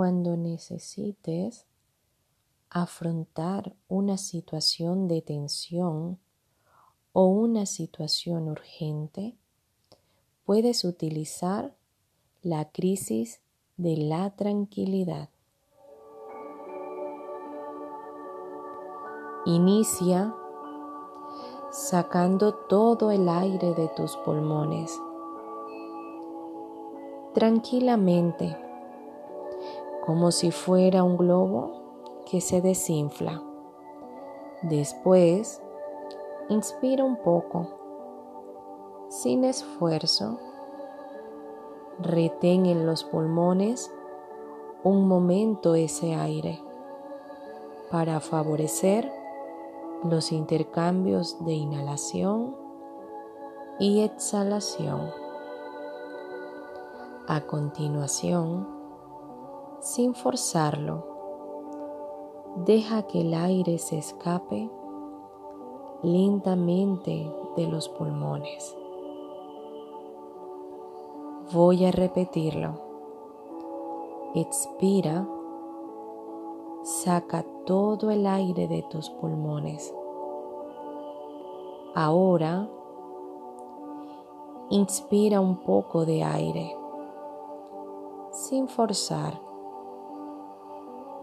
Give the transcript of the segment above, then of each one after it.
cuando necesites afrontar una situación de tensión o una situación urgente, puedes utilizar la crisis de la tranquilidad. Inicia sacando todo el aire de tus pulmones tranquilamente, como si fuera un globo que se desinfla. Después, inspira un poco, sin esfuerzo. Retén en los pulmones un momento ese aire para favorecer los intercambios de inhalación y exhalación. A continuación, sin forzarlo, deja que el aire se escape lentamente de los pulmones. Voy a repetirlo. Expira, saca todo el aire de tus pulmones. Ahora, inspira un poco de aire, sin forzar.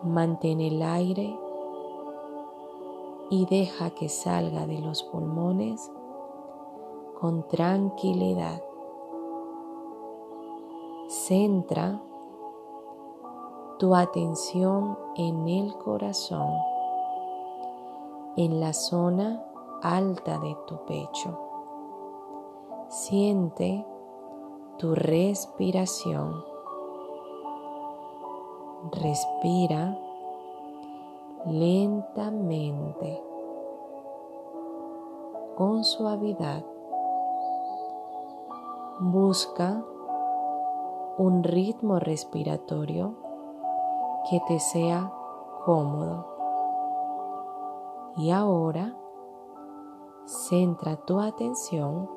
Mantén el aire y deja que salga de los pulmones con tranquilidad. Centra tu atención en el corazón, en la zona alta de tu pecho. Siente tu respiración. Respira lentamente, con suavidad. Busca un ritmo respiratorio que te sea cómodo. Y ahora centra tu atención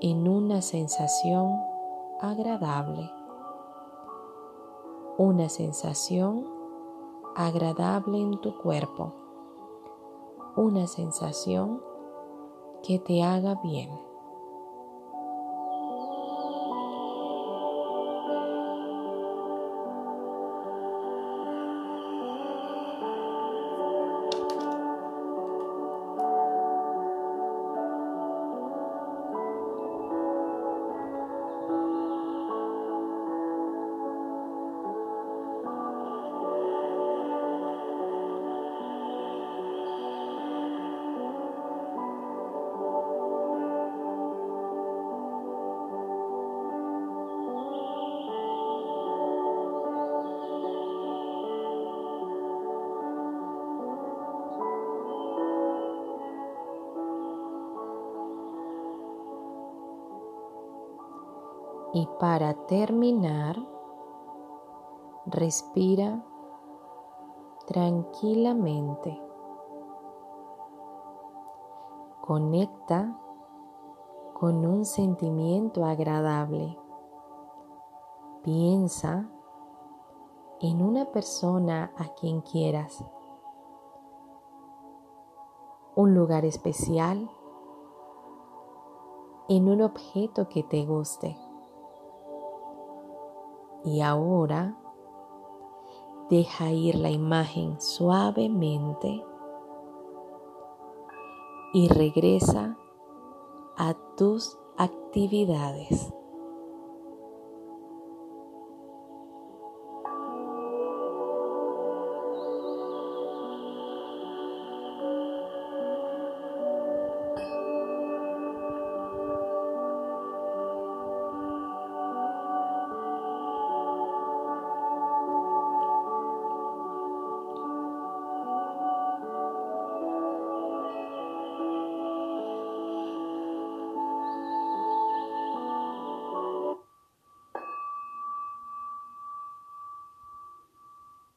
en una sensación agradable, una sensación agradable en tu cuerpo, una sensación que te haga bien. Y para terminar, respira tranquilamente. Conecta con un sentimiento agradable. Piensa en una persona a quien quieras. Un lugar especial. En un objeto que te guste. Y ahora deja ir la imagen suavemente y regresa a tus actividades.